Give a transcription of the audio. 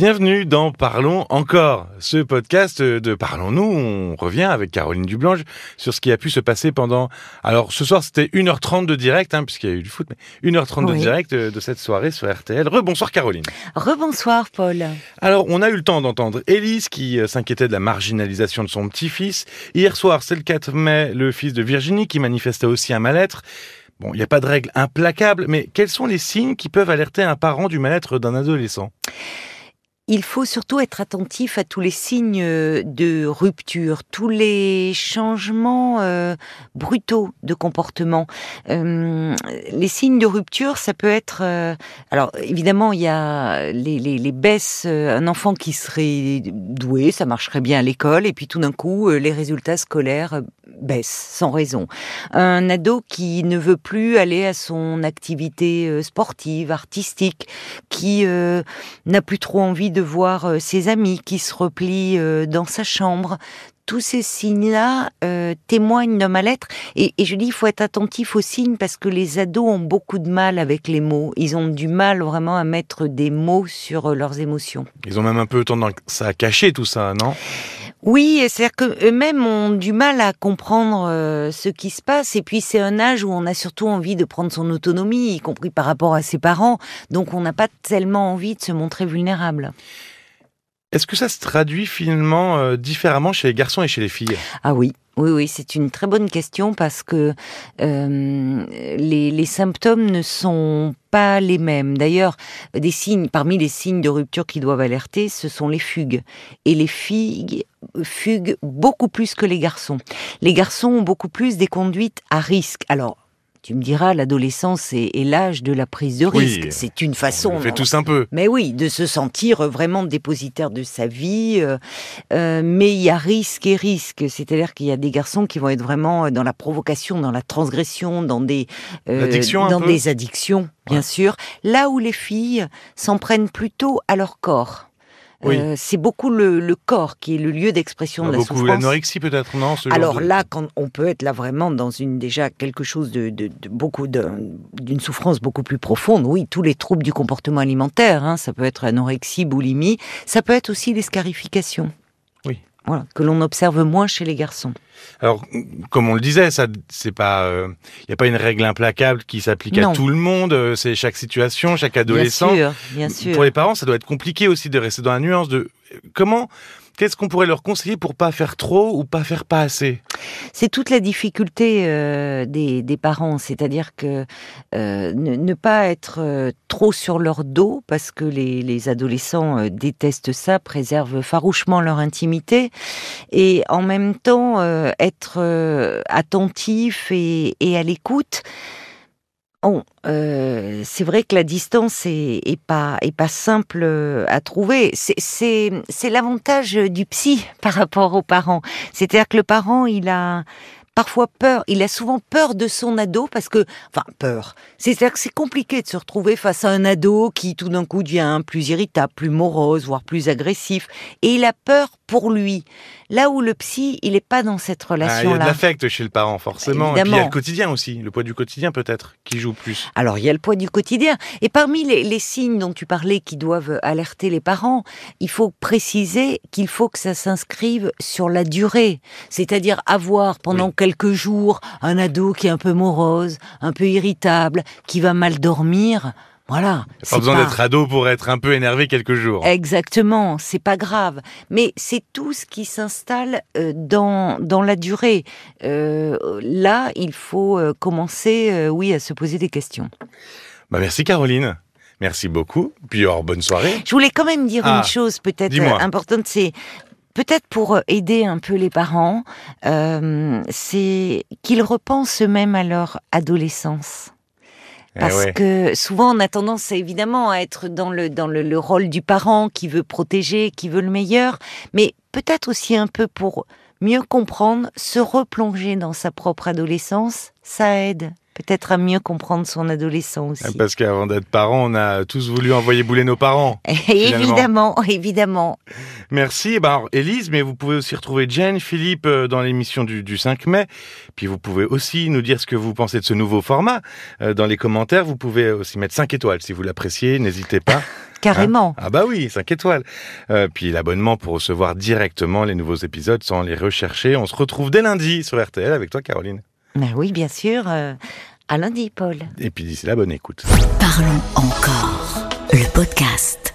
Bienvenue dans Parlons encore, ce podcast de Parlons-nous. On revient avec Caroline Dublange sur ce qui a pu se passer pendant... Alors ce soir c'était 1h30 de direct, hein, puisqu'il y a eu du foot, mais 1h30 de direct de, de cette soirée sur RTL. Rebonsoir Caroline. Rebonsoir Paul. Alors on a eu le temps d'entendre Élise qui euh, s'inquiétait de la marginalisation de son petit-fils. Hier soir c'est le 4 mai, le fils de Virginie qui manifestait aussi un mal-être. Bon, il n'y a pas de règle implacable, mais quels sont les signes qui peuvent alerter un parent du mal-être d'un adolescent? Il faut surtout être attentif à tous les signes euh, de rupture, tous les changements euh, brutaux de comportement. Euh, les signes de rupture, ça peut être... alors évidemment, il y a les, les, baisses. un enfant qui serait doué, ça marcherait bien à l'école, et puis tout d'un coup, les résultats scolaires baissent sans raison. Un ado qui ne veut plus aller à son activité euh, sportive, artistique, qui euh, n'a plus trop envie de voir euh, ses amis, qui se replie dans sa chambre. Tous ces signes-là témoignent d'un mal-être. Et, et je dis, il faut être attentif aux signes parce que les ados ont beaucoup de mal avec les mots. Ils ont du mal vraiment à mettre des mots sur leurs émotions. Ils ont même un peu tendance à cacher tout ça, non? Oui, c'est-à-dire qu'eux-mêmes ont du mal à comprendre euh, ce qui se passe. Et puis c'est un âge où on a surtout envie de prendre son autonomie, y compris par rapport à ses parents. Donc on n'a pas tellement envie de se montrer vulnérable. Est-ce que ça se traduit finalement euh, différemment chez les garçons et chez les filles? Ah oui. Oui, oui, c'est une très bonne question parce que euh, les, les symptômes ne sont pas les mêmes. D'ailleurs, des signes, parmi les signes de rupture qui doivent alerter, ce sont les fugues. Et les filles fuguent beaucoup plus que les garçons. Les garçons ont beaucoup plus des conduites à risque. Alors, tu me diras, l'adolescence est, est l'âge de la prise de Oui. risque. C'est une façon. On fait tous un peu. Mais oui, de se sentir vraiment dépositaire de sa vie. euh, euh, mais il y a risque et risque. C'est-à-dire qu'il y a des garçons qui vont être vraiment dans la provocation, dans la transgression, dans des, euh, dans des addictions, bien Ouais. sûr. Là où les filles s'en prennent plutôt à leur corps. Oui. Euh, c'est beaucoup le, le corps qui est le lieu d'expression de la Beaucoup souffrance. l'anorexie peut-être, non ce genre Alors de- là, quand on peut être là vraiment dans une déjà quelque chose de, de, de beaucoup d'une souffrance beaucoup plus profonde. Oui, tous les troubles du comportement alimentaire, hein, ça peut être anorexie, boulimie, ça peut être aussi les scarifications. Oui. Voilà, que l'on observe moins chez les garçons. Alors, comme on le disait, ça, c'est pas, il n'y a pas une règle implacable qui s'applique à tout le monde. euh, C'est chaque situation, chaque adolescent. Bien sûr, bien sûr. Pour les parents, ça doit être compliqué aussi de rester dans la nuance de euh, comment, qu'est-ce qu'on pourrait leur conseiller pour pas faire trop ou pas faire pas assez? C'est toute la difficulté euh, des, parents, c'est-à-dire que euh, ne, pas être euh, trop sur leur dos, parce que les, les adolescents détestent ça, préservent farouchement leur intimité, et en même temps être attentif et à l'écoute. Bon, euh, c'est vrai que la distance est, est pas est pas simple euh, à trouver. C'est l'avantage du psy par rapport aux parents. C'est-à-dire que le parent, il a parfois peur, il a souvent peur de son ado parce que, enfin, peur. C'est-à-dire que c'est compliqué de se retrouver face à un ado qui tout d'un coup devient plus irritable, plus morose, voire plus agressif. Et il a peur pour lui. Là où le psy, il n'est pas dans cette Ah, il y a de relation-là. l'affect chez le parent, forcément. Et puis il y a Évidemment. le quotidien aussi, le poids du quotidien peut-être, qui joue plus. Alors, il y a le poids du quotidien. Et parmi les, les signes dont tu parlais qui doivent alerter les parents, il faut préciser qu'il faut que ça s'inscrive sur la durée. C'est-à-dire avoir pendant Oui. quelques jours un ado qui est un peu morose, un peu irritable, qui va mal dormir. Voilà. Pas besoin d'être ado pour être un peu énervé quelques jours. Exactement, c'est pas grave. Mais c'est tout ce qui s'installe euh, dans, dans la durée. Euh, là, il faut euh, commencer, euh, oui, à se poser des questions. Bah merci Caroline. Merci beaucoup. Puis alors, bonne soirée. Je voulais quand même dire Ah, une chose peut-être importante, c'est peut-être pour euh, aider un peu les parents, euh, c'est qu'ils repensent eux-mêmes à leur adolescence. Eh Parce ouais. que souvent on a tendance évidemment à être dans le dans le, le rôle du parent qui veut protéger, qui veut le meilleur, mais peut-être aussi un peu pour mieux comprendre, se replonger dans sa propre adolescence, ça aide peut-être à mieux comprendre son adolescent aussi. Parce qu'avant d'être parents, on a tous voulu envoyer bouler nos parents. évidemment, évidemment. Merci. Ben, alors, Élise, mais vous pouvez aussi retrouver Jen, Philippe euh, dans l'émission du, du 5 mai. Puis vous pouvez aussi nous dire ce que vous pensez de ce nouveau format. Euh, dans les commentaires, vous pouvez aussi mettre 5 étoiles si vous l'appréciez. N'hésitez pas. carrément. ah bah oui, 5 étoiles. Euh, puis l'abonnement pour recevoir directement les nouveaux épisodes sans les rechercher. On se retrouve dès lundi sur RTL avec toi, Caroline. Ben oui, bien sûr. euh, à lundi, Paul. Et puis d'ici là, bonne écoute. Parlons encore. Le podcast.